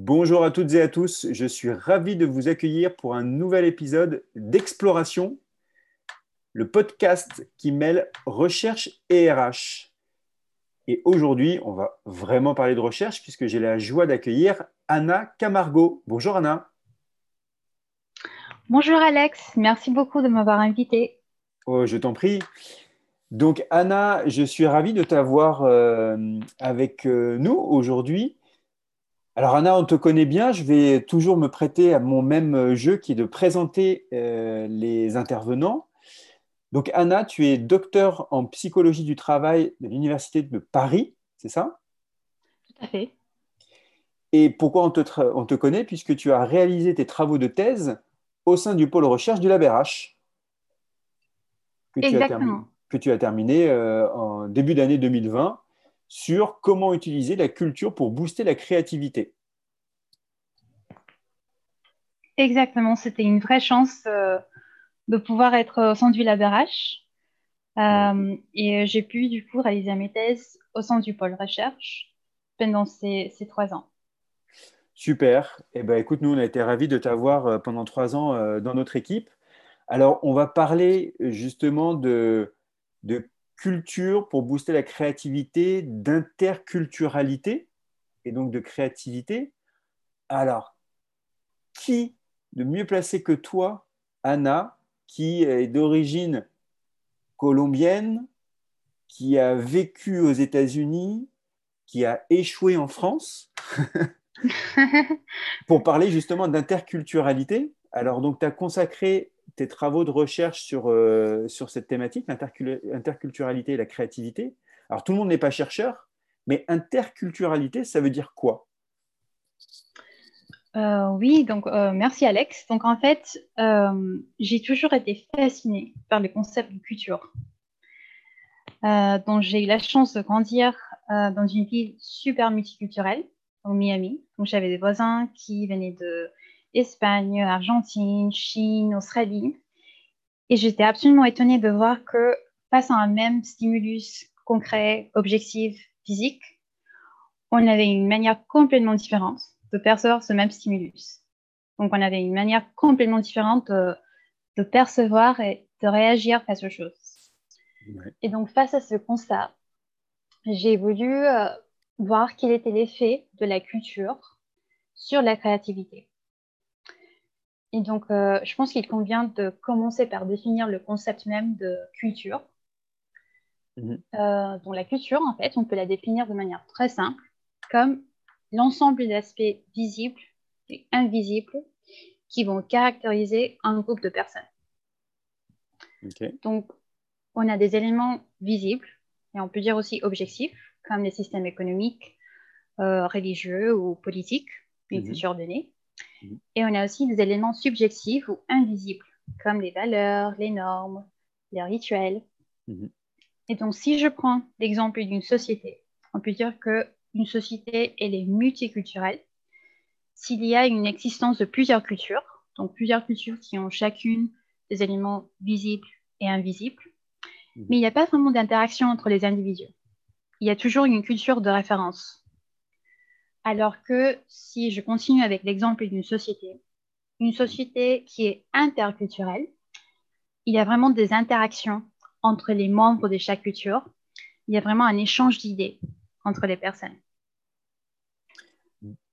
Bonjour à toutes et à tous, je suis ravi de vous accueillir pour un nouvel épisode d'Exploration, le podcast qui mêle recherche et RH. Et aujourd'hui, on va vraiment parler de recherche puisque j'ai la joie d'accueillir Anna Camargo. Bonjour Anna. Bonjour Alex, merci beaucoup de m'avoir invité. Oh, je t'en prie. Donc Anna, je suis ravi de t'avoir euh, avec euh, nous aujourd'hui. Alors Anna, on te connaît bien, je vais toujours me prêter à mon même jeu qui est de présenter euh, les intervenants. Donc Anna, tu es docteur en psychologie du travail de l'Université de Paris, c'est ça? Tout à fait. Et pourquoi on te, on te, connaît? Puisque tu as réalisé tes travaux de thèse au sein du pôle recherche du LabRH. Exactement que tu as terminé euh, en début d'année 2020 sur comment utiliser la culture pour booster la créativité. Exactement, c'était une vraie chance euh, de pouvoir être au sein du LabRH. Euh, et j'ai pu du coup réaliser mes thèses au sein du pôle recherche pendant ces, ces trois ans. Super. Eh ben, écoute, nous, on a été ravis de t'avoir pendant trois ans dans notre équipe. Alors, on va parler justement de, de culture pour booster la créativité, d'interculturalité et donc de créativité. Alors, qui de mieux placé que toi, Anna, qui est d'origine colombienne, qui a vécu aux États-Unis, qui a échoué en France, pour parler justement d'interculturalité? Alors, donc, tu as consacré tes travaux de recherche sur, euh, sur cette thématique, l'interculturalité et la créativité. Alors, tout le monde n'est pas chercheur, mais interculturalité, ça veut dire quoi? Euh, Oui, donc euh, merci Alex. Donc, en fait, j'ai toujours été fascinée par le concept de culture. donc, j'ai eu la chance de grandir dans une ville super multiculturelle, au Miami. Donc, j'avais des voisins qui venaient de Espagne, Argentine, Chine, Australie. Et j'étais absolument étonnée de voir que face à un même stimulus concret, objectif, physique, on avait une manière complètement différente de percevoir ce même stimulus. Donc, on avait une manière complètement différente de, percevoir et de réagir face aux choses. Et donc, face à ce constat, j'ai voulu euh, voir quel était l'effet de la culture sur la créativité. Et donc, euh, je pense qu'il convient de commencer par définir le concept même de culture. Mhm. Euh, donc, la culture, en fait, on peut la définir de manière très simple, comme l'ensemble d'aspects visibles et invisibles qui vont caractériser un groupe de personnes. Donc, on a des éléments visibles, et on peut dire aussi objectifs, comme les systèmes économiques, euh, religieux ou politiques, une mhm. culture donnée. Et on a aussi des éléments subjectifs ou invisibles, comme les valeurs, les normes, les rituels. Mhm. Et donc, si je prends l'exemple d'une société, on peut dire qu'une société, elle est multiculturelle. S'il y a une existence de plusieurs cultures, donc plusieurs cultures qui ont chacune des éléments visibles et invisibles, mhm. mais il n'y a pas vraiment d'interaction entre les individus. Il y a toujours une culture de référence. Alors que si je continue avec l'exemple d'une société, une société qui est interculturelle, il y a vraiment des interactions entre les membres de chaque culture. Il y a vraiment un échange d'idées entre les personnes.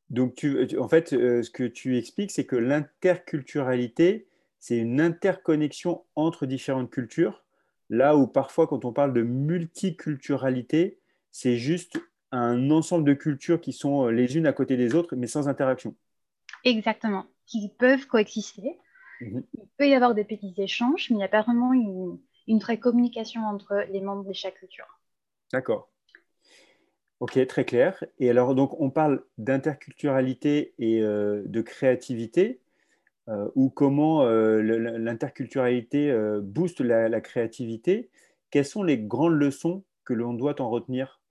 Donc, en fait, euh, ce que tu expliques, c'est que l'interculturalité, c'est une interconnexion entre différentes cultures, là où parfois, quand on parle de multiculturalité, c'est juste un ensemble de cultures qui sont euh, les unes à côté des autres, mais sans interaction. Exactement, qui peuvent coexister. Mhm. Il peut y avoir des petits échanges, mais il n'y a pas vraiment une, une vraie communication entre les membres de chaque culture. D'accord. Ok, très clair. Et alors, donc, on parle d'interculturalité et euh, de créativité, euh, ou comment l'interculturalité booste la, la, créativité. Quelles sont les grandes leçons que l'on doit en retenir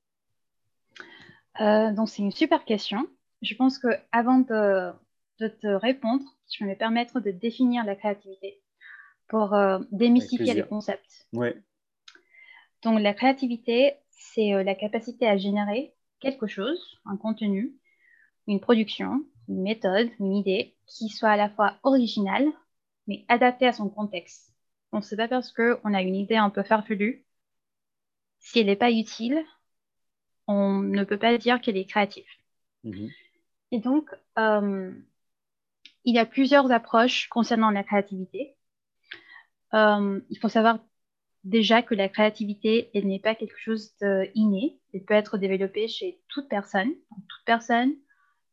euh, donc, c'est une super question. Je pense qu'avant de, de te répondre, je vais me permettre de définir la créativité pour euh, démystifier le concept. Ouais. Donc, la créativité, c'est euh, la capacité à générer quelque chose, un contenu, une production, une méthode, une idée qui soit à la fois originale, mais adaptée à son contexte. Donc, c'est pas parce qu'on a une idée un peu farfelue, si elle n'est pas utile, on ne peut pas dire qu'elle est créative. Mhm. Et donc, euh, il y a plusieurs approches concernant la créativité. Euh, il faut savoir déjà que la créativité, elle n'est pas quelque chose d'inné. Elle peut être développée chez toute personne. toute personne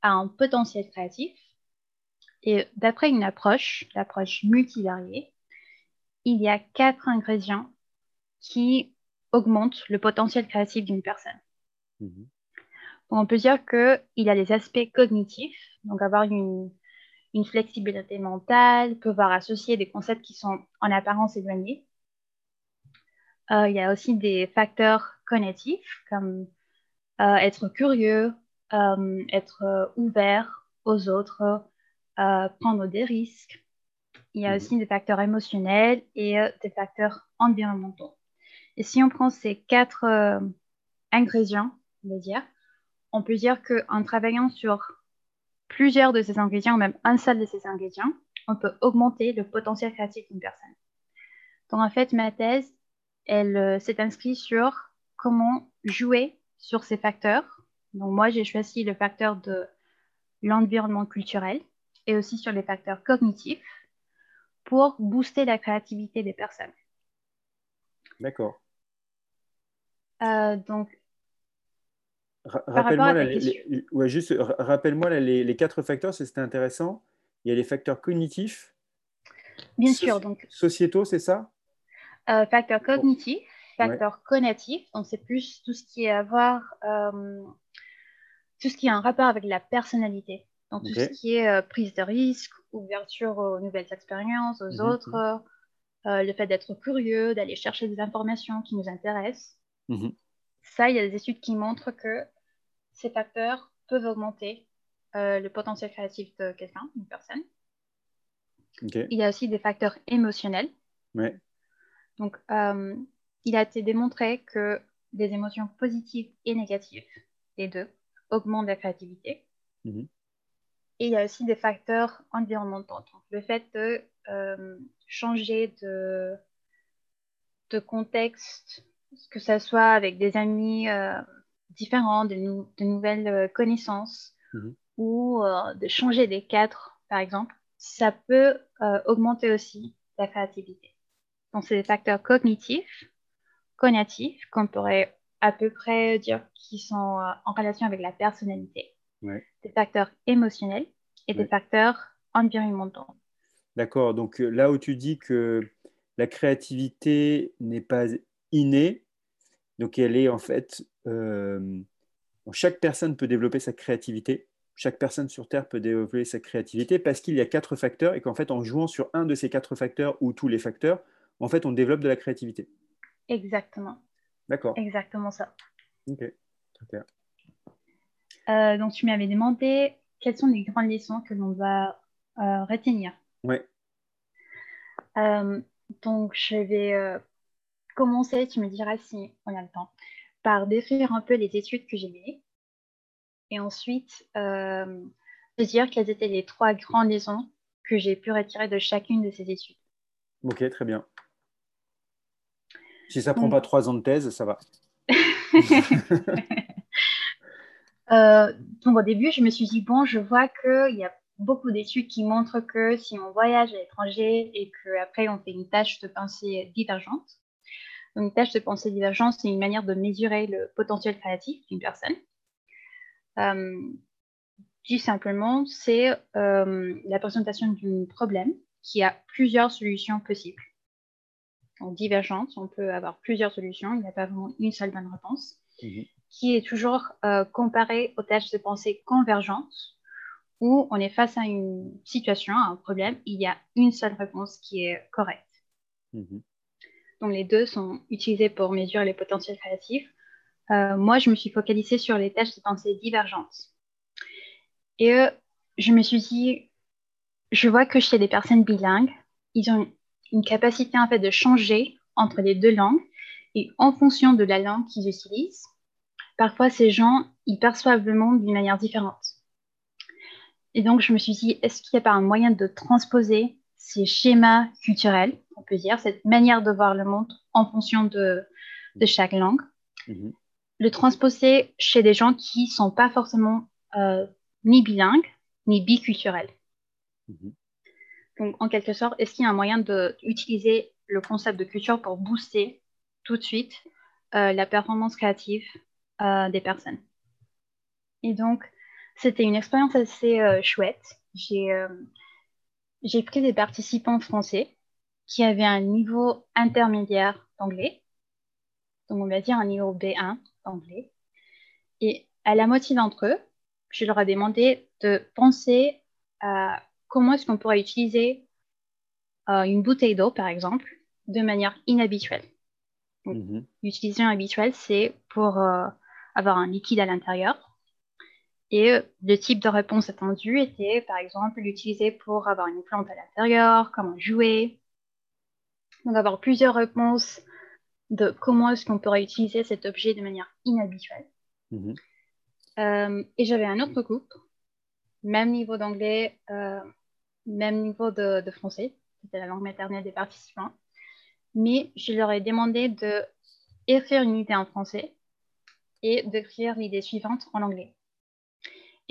a un potentiel créatif. Et d'après une approche, l'approche multivariée, il y a quatre ingrédients qui augmentent le potentiel créatif d'une personne. Mhm. on peut dire qu'il y a les aspects cognitifs, donc avoir une, une flexibilité mentale, pouvoir associer des concepts qui sont en apparence éloignés. Euh, il y a aussi des facteurs cognitifs comme euh, être curieux, euh, être ouvert aux autres, prendre des risques. Il y a mhm. aussi des facteurs émotionnels et des facteurs environnementaux. Et si on prend ces quatre ingrédients, on dire, on peut dire qu'en travaillant sur plusieurs de ces ingrédients, ou même un seul de ces ingrédients, on peut augmenter le potentiel créatif d'une personne. Donc en fait, ma thèse, elle euh, s'est inscrite sur comment jouer sur ces facteurs. Donc moi, j'ai choisi le facteur de l'environnement culturel et aussi sur les facteurs cognitifs pour booster la créativité des personnes. D'accord. Euh, donc, Rappelle-moi les, ouais, juste, rappelle-moi les, quatre facteurs, c'était intéressant. Il y a les facteurs cognitifs. Bien sûr. Donc, sociétaux, c'est ça? Euh, Facteurs cognitifs, facteurs ouais. Donc, c'est plus tout ce qui est avoir, euh, tout ce qui a un rapport avec la personnalité. Donc, tout ce qui est euh, prise de risque, ouverture aux nouvelles expériences, aux mhm, autres, mhm. le fait d'être curieux, d'aller chercher des informations qui nous intéressent. Mhm. Ça, il y a des études qui montrent que ces facteurs peuvent augmenter euh, le potentiel créatif de quelqu'un, d'une personne. Il y a aussi des facteurs émotionnels. Donc, euh, il a été démontré que des émotions positives et négatives, les deux, augmentent la créativité. Mhm. Et il y a aussi des facteurs environnementaux. Donc, le fait de euh, changer de, de contexte que ce soit avec des amis euh, différents, de, nouvelles euh, connaissances, mhm. ou euh, de changer des cadres, par exemple, ça peut augmenter aussi la créativité. Donc, c'est des facteurs cognitifs, cognitifs, qu'on pourrait à peu près dire qui sont en relation avec la personnalité, des facteurs émotionnels et des facteurs environnementaux. D'accord. Donc là où tu dis que la créativité n'est pas innée. Donc elle est en fait, euh, chaque personne peut développer sa créativité. Chaque personne sur Terre peut développer sa créativité parce qu'il y a quatre facteurs et qu'en fait, en jouant sur un de ces quatre facteurs ou tous les facteurs, en fait, on développe de la créativité. Exactement. D'accord. Exactement ça. Ok, clair. Euh, donc, tu m'avais demandé quelles sont les grandes leçons que l'on va euh, retenir? Oui. donc, je vais commencer, tu me diras si on a le temps, par décrire un peu les études que j'ai menées. Et ensuite, euh, te dire quelles étaient les trois grandes leçons que j'ai pu retirer de chacune de ces études. Ok, très bien. Si ça ne prend pas trois ans de thèse, ça va. Euh, donc au début, je me suis dit, bon, je vois qu'il y a beaucoup d'études qui montrent que si on voyage à l'étranger et qu'après on fait une tâche de pensée divergente, une tâche de pensée divergente, c'est une manière de mesurer le potentiel créatif d'une personne. Euh, dit simplement, c'est euh, la présentation d'un problème qui a plusieurs solutions possibles. En divergente, on peut avoir plusieurs solutions, il n'y a pas vraiment une seule bonne réponse, mhm. qui est toujours euh, comparée aux tâches de pensée convergentes, où on est face à une situation, à un problème, il y a une seule réponse qui est correcte. Mhm. Donc les deux sont utilisés pour mesurer les potentiels créatifs. Euh, moi, je me suis focalisée sur les tâches de pensée divergentes. Et euh, je me suis dit, je vois que chez des personnes bilingues, ils ont une capacité en fait de changer entre les deux langues et en fonction de la langue qu'ils utilisent, parfois ces gens, ils perçoivent le monde d'une manière différente. Et donc, je me suis dit, est-ce qu'il n'y a pas un moyen de transposer ces schémas culturels, on peut dire, cette manière de voir le monde en fonction de, chaque langue, mhm. le transposer chez des gens qui ne sont pas forcément euh, ni bilingues, ni biculturels. Mhm. Donc, en quelque sorte, est-ce qu'il y a un moyen d'utiliser le concept de culture pour booster tout de suite euh, la performance créative euh, des personnes? Et donc, c'était une expérience assez chouette. J'ai j'ai pris des participants français qui avaient un niveau intermédiaire d'anglais, donc on va dire un niveau B1 d'anglais. Et à la moitié d'entre eux, je leur ai demandé de penser à comment est-ce qu'on pourrait utiliser euh, une bouteille d'eau, par exemple, de manière inhabituelle. Mhm. L'utilisation habituelle, c'est pour euh, avoir un liquide à l'intérieur et le type de réponse attendue était, par exemple, l'utiliser pour avoir une plante à l'intérieur, comment jouer. Donc, avoir plusieurs réponses de comment est-ce qu'on pourrait utiliser cet objet de manière inhabituelle. Mhm. Euh, et j'avais un autre groupe, même niveau d'anglais, euh, même niveau de, de français, c'était la langue maternelle des participants. Mais je leur ai demandé de écrire une idée en français et d'écrire l'idée suivante en anglais.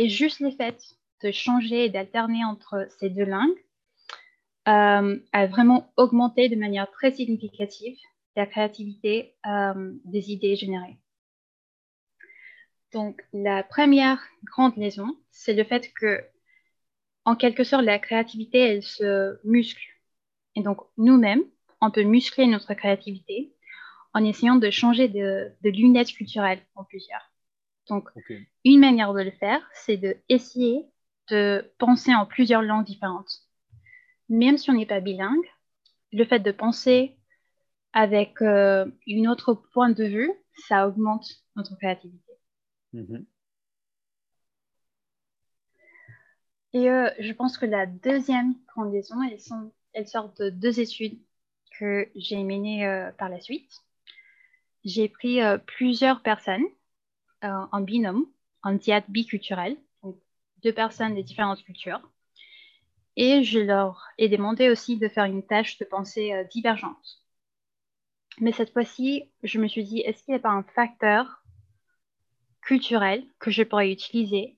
Et juste le fait de changer et d'alterner entre ces deux langues euh, a vraiment augmenté de manière très significative la créativité euh, des idées générées. Donc, la première grande raison, c'est le fait que, en quelque sorte, la créativité, elle se muscle. Et donc, nous-mêmes, on peut muscler notre créativité en essayant de changer de lunettes culturelles en plusieurs. Donc, une manière de le faire, c'est d'essayer de penser en plusieurs langues différentes. Même si on n'est pas bilingue, le fait de penser avec euh, une autre point de vue, ça augmente notre créativité. Mhm. Et euh, je pense que la deuxième grande elle, elle sort de deux études que j'ai menées euh, par la suite. J'ai pris plusieurs personnes en binôme, en diade biculturel, donc deux personnes de différentes cultures. Et je leur ai demandé aussi de faire une tâche de pensée euh, divergente. Mais cette fois-ci, je me suis dit, est-ce qu'il n'y a pas un facteur culturel que je pourrais utiliser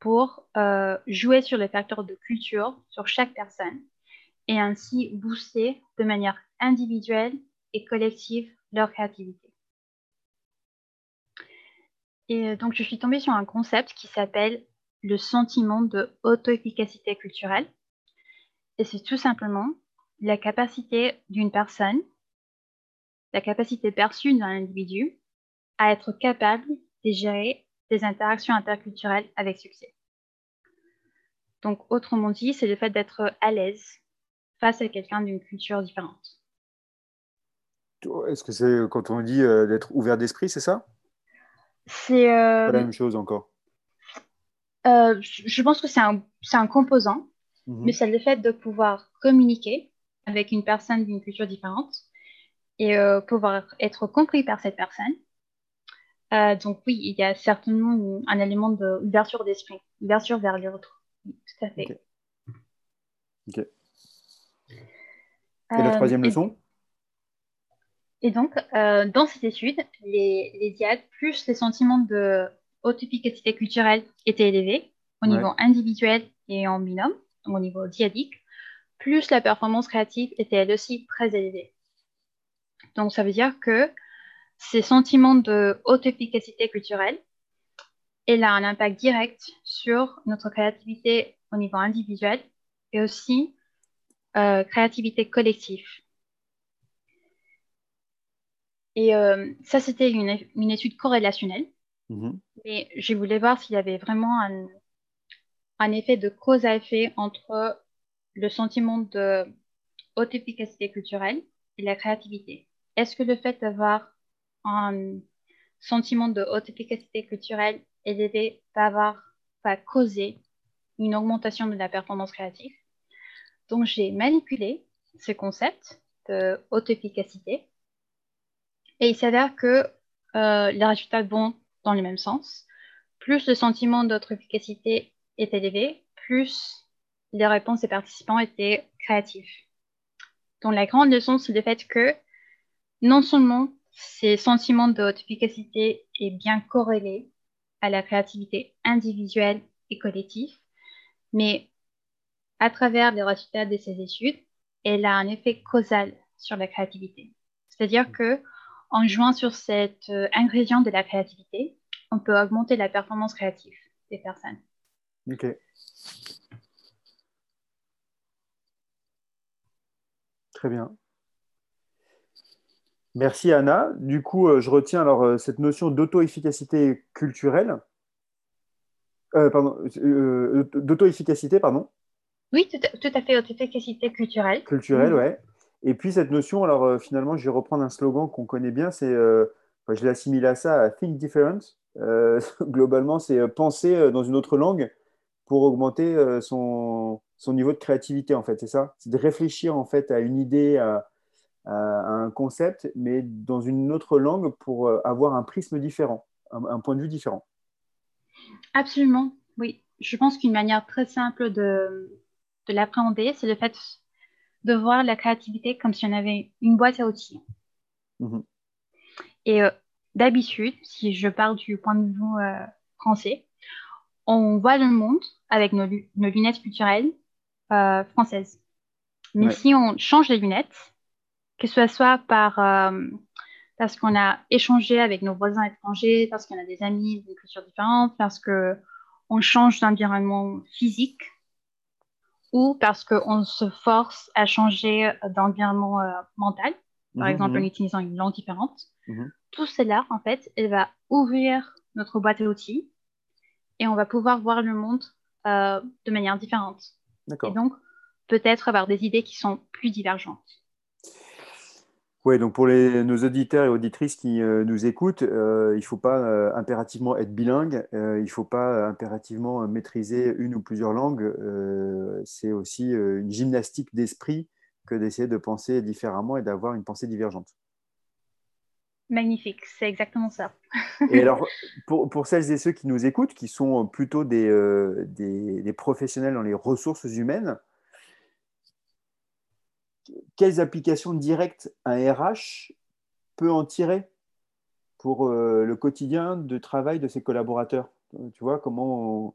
pour euh, jouer sur les facteurs de culture sur chaque personne et ainsi booster de manière individuelle et collective leur créativité? Et euh, donc, je suis tombée sur un concept qui s'appelle le sentiment de auto-efficacité culturelle. Et c'est tout simplement la capacité d'une personne, la capacité perçue d'un individu à être capable de gérer des interactions interculturelles avec succès. Donc, autrement dit, c'est le fait d'être à l'aise face à quelqu'un d'une culture différente. Est-ce que c'est quand on dit euh, d'être ouvert d'esprit, c'est ça? C'est. Pas la euh, même chose encore. Euh, je pense que c'est un, un, composant, mhm. mais c'est le fait de pouvoir communiquer avec une personne d'une culture différente et euh, pouvoir être compris par cette personne. donc oui, il y a certainement un élément d'ouverture d'esprit, ouverture vers l'autre. tout à fait. Ok. Et la troisième leçon? Et donc, euh, dans cette étude, les, les diades plus les sentiments de haute efficacité culturelle étaient élevés au niveau individuel et en binôme, donc au niveau diadique, plus la performance créative était elle aussi très élevée. Donc, ça veut dire que ces sentiments de haute efficacité culturelle, elle a un impact direct sur notre créativité au niveau individuel et aussi euh, créativité collective. Et euh, ça, c'était une, étude corrélationnelle. Mhm. Mais je voulais voir s'il y avait vraiment un, effet de cause à effet entre le sentiment de haute efficacité culturelle et la créativité. Est-ce que le fait d'avoir un sentiment de haute efficacité culturelle élevé va avoir, va causer une augmentation de la performance créative? Donc, j'ai manipulé ce concept de haute efficacité et il s'avère que euh, les résultats vont dans le même sens. Plus le sentiment d'autre efficacité est élevé, plus les réponses des participants étaient créatives. Donc la grande leçon, c'est le fait que non seulement ces sentiments de haute efficacité est bien corrélé à la créativité individuelle et collective, mais à travers les résultats de ces études, elle a un effet causal sur la créativité. C'est-à-dire que en jouant sur cet euh, ingrédient de la créativité, on peut augmenter la performance créative des personnes. Ok. Très bien. Merci Anna. Du coup, euh, je retiens alors euh, cette notion d'auto-efficacité culturelle. pardon, d'auto-efficacité, pardon. Oui, tout à, fait, auto-efficacité culturelle. Culturelle, oui. ouais. Et puis cette notion, alors euh, finalement, je vais reprendre un slogan qu'on connaît bien, c'est, euh, je l'assimile à ça, à Think Different. Euh, globalement, c'est penser dans une autre langue pour augmenter son, son, niveau de créativité, en fait, c'est ça? C'est de réfléchir en fait à une idée, à, un concept, mais dans une autre langue pour avoir un prisme différent, un, point de vue différent. Absolument, oui. Je pense qu'une manière très simple de, de l'appréhender, c'est le fait de voir la créativité comme si on avait une boîte à outils. Mhm. Et euh, d'habitude, si je parle du point de vue euh, français, on voit le monde avec nos, lunettes culturelles euh, françaises. Mais si on change les lunettes, que ce soit par, parce qu'on a échangé avec nos voisins étrangers, parce qu'on a des amis d'une culture différente, parce qu'on change d'environnement physique, ou parce qu'on se force à changer d'environnement euh, mental, par mhm, exemple en mhm. utilisant une langue différente. Mhm. Tout cela, en fait, il va ouvrir notre boîte à outils et on va pouvoir voir le monde euh, de manière différente. Et donc, peut-être avoir des idées qui sont plus divergentes. Oui, donc pour les, nos auditeurs et auditrices qui euh, nous écoutent, euh, il ne faut pas euh, impérativement être bilingue, il ne faut pas impérativement maîtriser une ou plusieurs langues. c'est aussi une gymnastique d'esprit que d'essayer de penser différemment et d'avoir une pensée divergente. Magnifique, c'est exactement ça. et alors, pour, pour, celles et ceux qui nous écoutent, qui sont plutôt des, des, des professionnels dans les ressources humaines, quelles applications directes un RH peut en tirer pour euh, le quotidien de travail de ses collaborateurs? Tu vois, comment,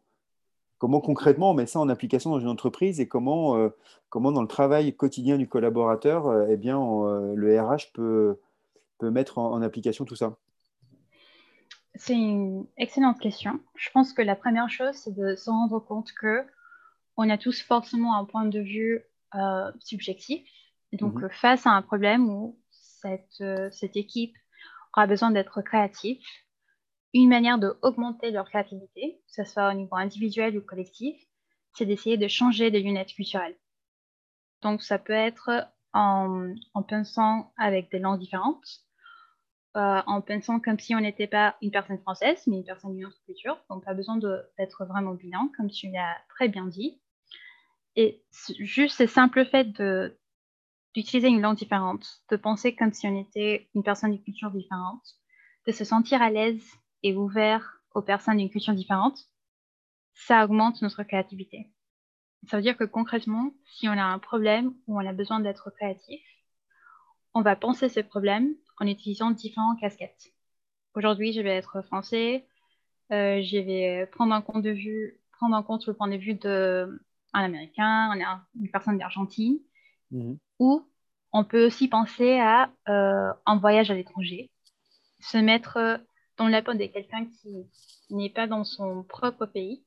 comment concrètement on met ça en application dans une entreprise et comment, euh, comment dans le travail quotidien du collaborateur, euh, eh bien, le RH peut, peut mettre en, application tout ça? C'est une excellente question. Je pense que la première chose, c'est de se rendre compte que on a tous forcément un point de vue subjectif donc, mhm. face à un problème où cette, euh, cette équipe aura besoin d'être créative, une manière d'augmenter leur créativité, que ce soit au niveau individuel ou collectif, c'est d'essayer de changer de lunettes culturelles. Donc, ça peut être en, en pensant avec des langues différentes, euh, en pensant comme si on n'était pas une personne française, mais une personne d'une autre culture. Donc, pas besoin d'être vraiment bilingue, comme tu l'as très bien dit. Et juste ce simple fait de, d'utiliser une langue différente, de penser comme si on était une personne d'une culture différente, de se sentir à l'aise et ouvert aux personnes d'une culture différente, ça augmente notre créativité. Ça veut dire que concrètement, si on a un problème ou on a besoin d'être créatif, on va penser ce problème en utilisant différentes casquettes. Aujourd'hui, je vais être français, euh, je vais prendre en compte prendre en compte le point de vue d'un Américain, une personne d'Argentine, Mhm. Ou on peut aussi penser à euh, un voyage à l'étranger, se mettre euh, dans la peau de quelqu'un qui n'est pas dans son propre pays,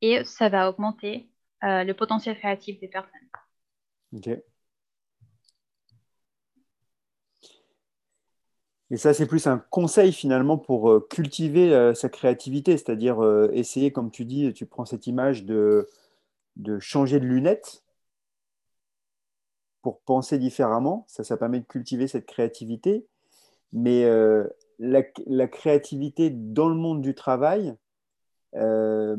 et ça va augmenter euh, le potentiel créatif des personnes. Ok. Et ça, c'est plus un conseil finalement pour cultiver sa créativité, c'est-à-dire essayer, comme tu dis, tu prends cette image de, de changer de lunettes pour penser différemment. Ça, ça permet de cultiver cette créativité. Mais euh, la, créativité dans le monde du travail, euh,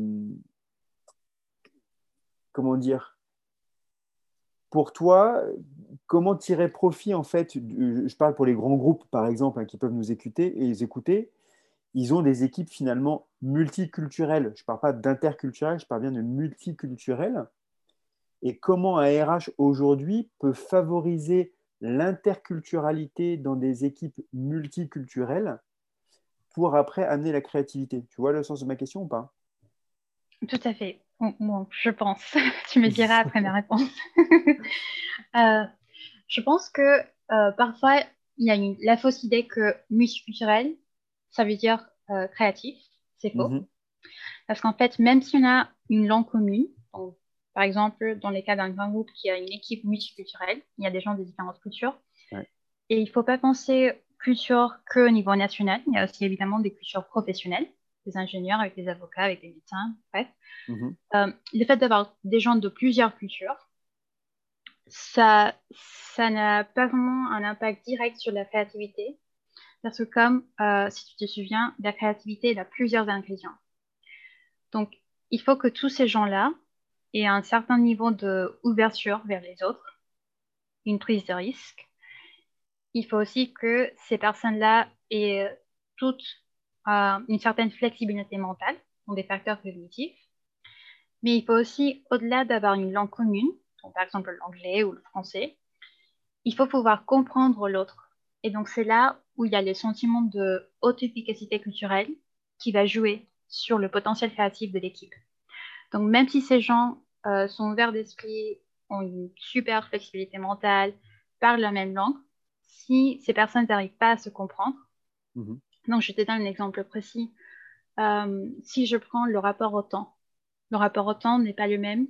comment dire? Pour toi, comment tirer profit en fait Je parle pour les grands groupes, par exemple, hein, qui peuvent nous écouter et les écouter. ils ont des équipes finalement multiculturelles. Je ne parle pas d'interculturel, je parle bien de multiculturel. Et comment un RH aujourd'hui peut favoriser l'interculturalité dans des équipes multiculturelles pour après amener la créativité? Tu vois le sens de ma question ou pas? Tout à fait. Bon, je pense. tu me diras après ma réponse. Euh, je pense que euh, parfois, il y a la fausse idée que multiculturel, ça veut dire euh, créatif. C'est faux. Mhm. Parce qu'en fait, même si on a une langue commune, par exemple, dans les cas d'un grand groupe qui a une équipe multiculturelle, il y a des gens de différentes cultures. Et il ne faut pas penser culture qu'au niveau national. Il y a aussi évidemment des cultures professionnelles, des ingénieurs avec des avocats, avec des médecins, bref. Mhm. Euh, le fait d'avoir des gens de plusieurs cultures, ça, ça n'a pas vraiment un impact direct sur la créativité. Parce que comme, euh, si tu te souviens, la créativité, a plusieurs ingrédients. Donc, il faut que tous ces gens-là aient un certain niveau d'ouverture vers les autres, une prise de risque. Il faut aussi que ces personnes-là aient toutes euh, une certaine flexibilité mentale, donc des facteurs cognitifs. Mais il faut aussi, au-delà d'avoir une langue commune, par exemple l'anglais ou le français, il faut pouvoir comprendre l'autre. Et donc c'est là où il y a les sentiments de haute efficacité culturelle qui va jouer sur le potentiel créatif de l'équipe. Donc même si ces gens euh, sont ouverts d'esprit, ont une super flexibilité mentale, parlent la même langue, si ces personnes n'arrivent pas à se comprendre, mhm. donc je te donne un exemple précis. Euh, si je prends le rapport au temps, le rapport au temps n'est pas le même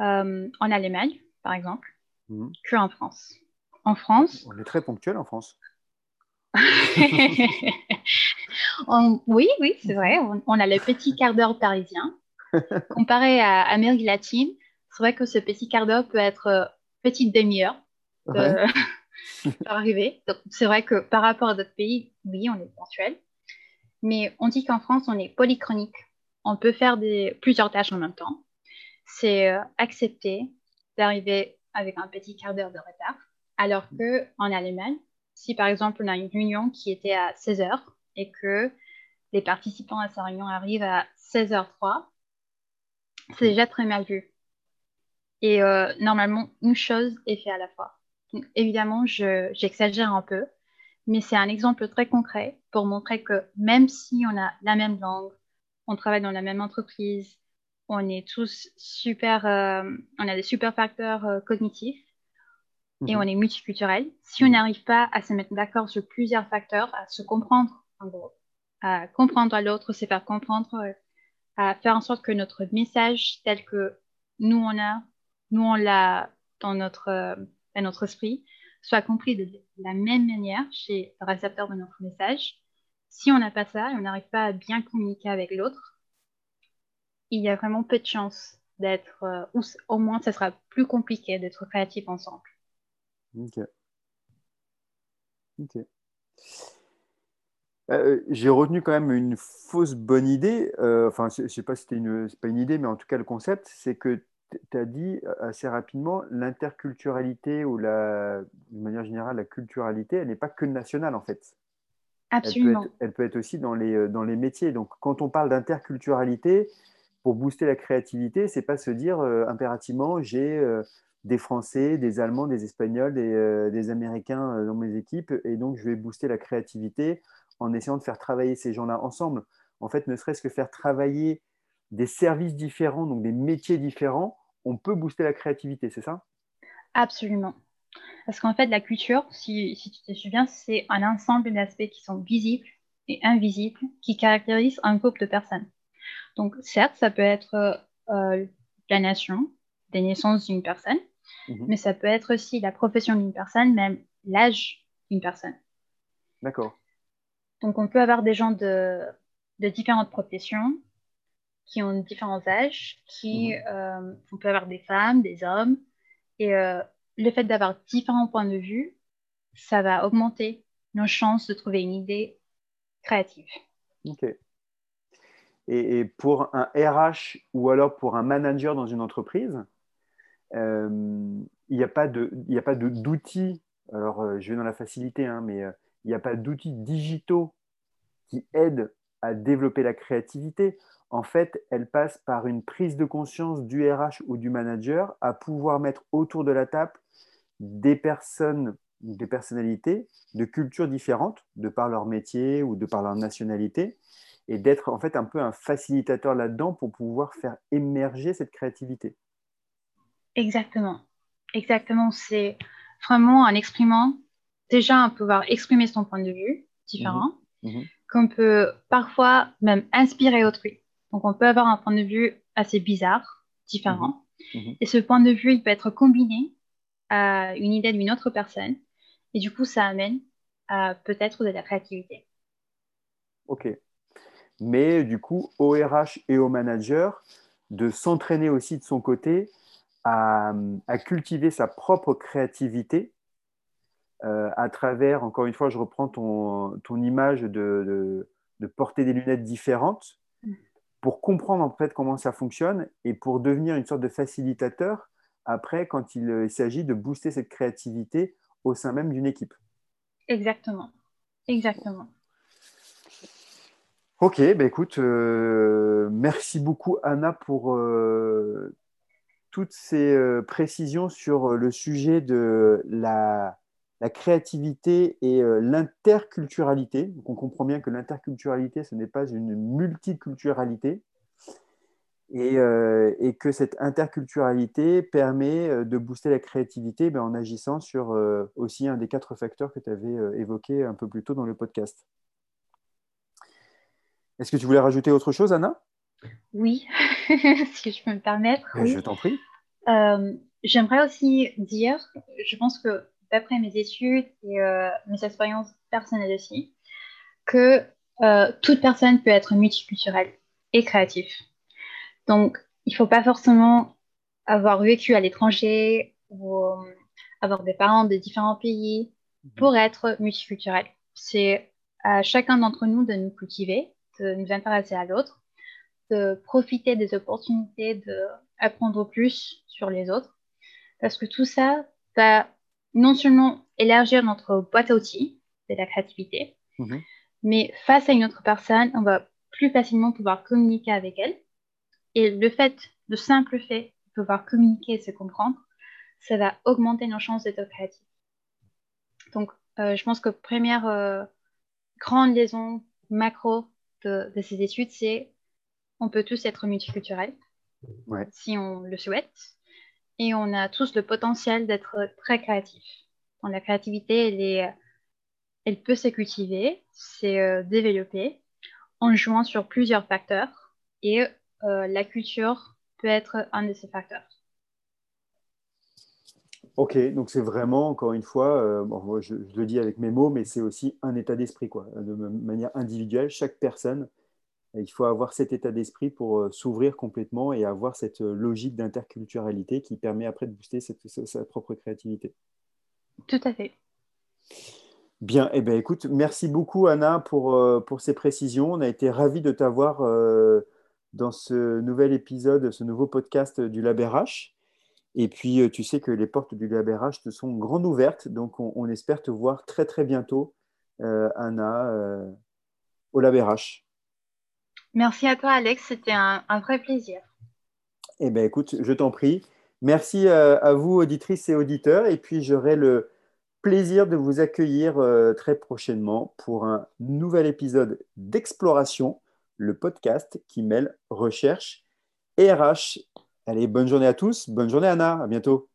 euh, en Allemagne, par exemple, mmh. qu'en France. En France. On est très ponctuel en France. oui, oui, c'est vrai. On, a le petit quart d'heure parisien. Comparé à Amérique latine, c'est vrai que ce petit quart d'heure peut être euh, petite demi-heure euh, arriver. c'est vrai que par rapport à d'autres pays, oui, on est ponctuel. Mais on dit qu'en France, on est polychronique. On peut faire des, plusieurs tâches en même temps c'est euh, accepter d'arriver avec un petit quart d'heure de retard. Alors que en Allemagne, si par exemple on a une réunion qui était à 16 h et que les participants à sa réunion arrivent à 16h03, c'est déjà très mal vu. Et euh, normalement, une chose est faite à la fois. évidemment, j'exagère un peu, mais c'est un exemple très concret pour montrer que même si on a la même langue, on travaille dans la même entreprise, on est tous super, euh, on a des super facteurs euh, cognitifs et mhm. on est multiculturel. Si on n'arrive pas à se mettre d'accord sur plusieurs facteurs, à se comprendre, en gros, à comprendre à l'autre, se faire comprendre, à faire en sorte que notre message tel que nous on a, nous on l'a dans notre, dans notre esprit, soit compris de la même manière chez le récepteur de notre message. Si on n'a pas ça et on n'arrive pas à bien communiquer avec l'autre, il y a vraiment peu de chances d'être, euh, ou au moins ça sera plus compliqué d'être créatif ensemble. Ok. Ok. Euh, j'ai retenu quand même une fausse bonne idée. Euh, enfin, je ne sais pas si c'était une, pas une idée, mais en tout cas, le concept, c'est que tu as dit assez rapidement l'interculturalité ou la, de manière générale, la culturalité, elle n'est pas que nationale en fait. Absolument. Elle peut être, elle peut être aussi dans les, dans les métiers. Donc, quand on parle d'interculturalité, pour booster la créativité, c'est pas se dire euh, impérativement j'ai euh, des Français, des Allemands, des Espagnols, des, euh, des Américains dans mes équipes et donc je vais booster la créativité en essayant de faire travailler ces gens-là ensemble. En fait, ne serait-ce que faire travailler des services différents, donc des métiers différents, on peut booster la créativité, c'est ça? Absolument. Parce qu'en fait, la culture, si, si tu te souviens, c'est un ensemble d'aspects qui sont visibles et invisibles qui caractérisent un groupe de personnes. Donc, certes, ça peut être euh, la nation, des naissances d'une personne, mhm. mais ça peut être aussi la profession d'une personne, même l'âge d'une personne. D'accord. Donc, on peut avoir des gens de, différentes professions qui ont différents âges, qui, mhm. euh, on peut avoir des femmes, des hommes, et euh, le fait d'avoir différents points de vue, ça va augmenter nos chances de trouver une idée créative. Ok. Et, pour un RH ou alors pour un manager dans une entreprise, euh, il n'y a pas d'outils, alors euh, je vais dans la facilité, hein, mais euh, il n'y a pas d'outils digitaux qui aide à développer la créativité, en fait, elle passe par une prise de conscience du RH ou du manager à pouvoir mettre autour de la table des personnes, des personnalités de cultures différentes, de par leur métier ou de par leur nationalité, et d'être en fait un peu un facilitateur là-dedans pour pouvoir faire émerger cette créativité. Exactement. Exactement. C'est vraiment en exprimant, déjà, pouvoir exprimer son point de vue différent, mhm. Mhm. qu'on peut parfois même inspirer autrui. Donc, on peut avoir un point de vue assez bizarre, différent. Mhm. Et ce point de vue, il peut être combiné à une idée d'une autre personne. Et du coup, ça amène à peut-être de la créativité. Ok. Mais du coup, au RH et au manager, de s'entraîner aussi de son côté à, cultiver sa propre créativité euh, à travers, encore une fois, je reprends ton, ton image de, de, porter des lunettes différentes mm. pour comprendre en fait comment ça fonctionne et pour devenir une sorte de facilitateur après quand il s'agit de booster cette créativité au sein même d'une équipe. Exactement. Exactement. Ok, bah écoute, euh, merci beaucoup Anna pour euh, toutes ces euh, précisions sur le sujet de la, créativité et l'interculturalité. Donc on comprend bien que l'interculturalité, ce n'est pas une multiculturalité. Et, que cette interculturalité permet de booster la créativité ben, en agissant sur aussi un des quatre facteurs que tu avais évoqué un peu plus tôt dans le podcast. Est-ce que tu voulais rajouter autre chose, Anna? Oui, si je peux me permettre. Je t'en prie. Euh, j'aimerais aussi dire, je pense que d'après mes études et euh, mes expériences personnelles aussi, que euh, toute personne peut être multiculturelle et créative. Donc, il ne faut pas forcément avoir vécu à l'étranger ou avoir des parents de différents pays mhm. pour être multiculturel. C'est à chacun d'entre nous de nous cultiver de nous intéresser à l'autre, de profiter des opportunités d'apprendre plus sur les autres. Parce que tout ça va non seulement élargir notre boîte à outils de la créativité, mhm. mais face à une autre personne, on va plus facilement pouvoir communiquer avec elle. Et le fait, le simple fait de pouvoir communiquer et se comprendre, ça va augmenter nos chances d'être créatifs. Donc, euh, je pense que première euh, grande liaison macro de, ces études, c'est on peut tous être multiculturels si on le souhaite. Et on a tous le potentiel d'être très créatifs. la créativité, elle, est, elle peut se cultiver, c'est euh, développer en jouant sur plusieurs facteurs. Et euh, la culture peut être un de ces facteurs. Ok, donc c'est vraiment, encore une fois, euh, je, le dis avec mes mots, mais c'est aussi un état d'esprit, quoi. De manière individuelle, chaque personne, il faut avoir cet état d'esprit pour euh, s'ouvrir complètement et avoir cette euh, logique d'interculturalité qui permet après de booster sa, propre créativité. Tout à fait. Bien, eh bien écoute, merci beaucoup Anna pour, pour ces précisions. On a été ravis de t'avoir dans ce nouvel épisode, ce nouveau podcast du LabRH. Et puis, euh, tu sais que les portes du LabRH te sont grandes ouvertes. Donc, on, espère te voir très, très bientôt, euh, Anna, euh, au LabRH. Merci à toi, Alex. C'était un, vrai plaisir. Eh bien, écoute, je t'en prie. Merci à vous, auditrices et auditeurs. Et puis, j'aurai le plaisir de vous accueillir très prochainement pour un nouvel épisode d'Exploration, le podcast qui mêle recherche et RH Allez, bonne journée à tous. Bonne journée Anna. À bientôt.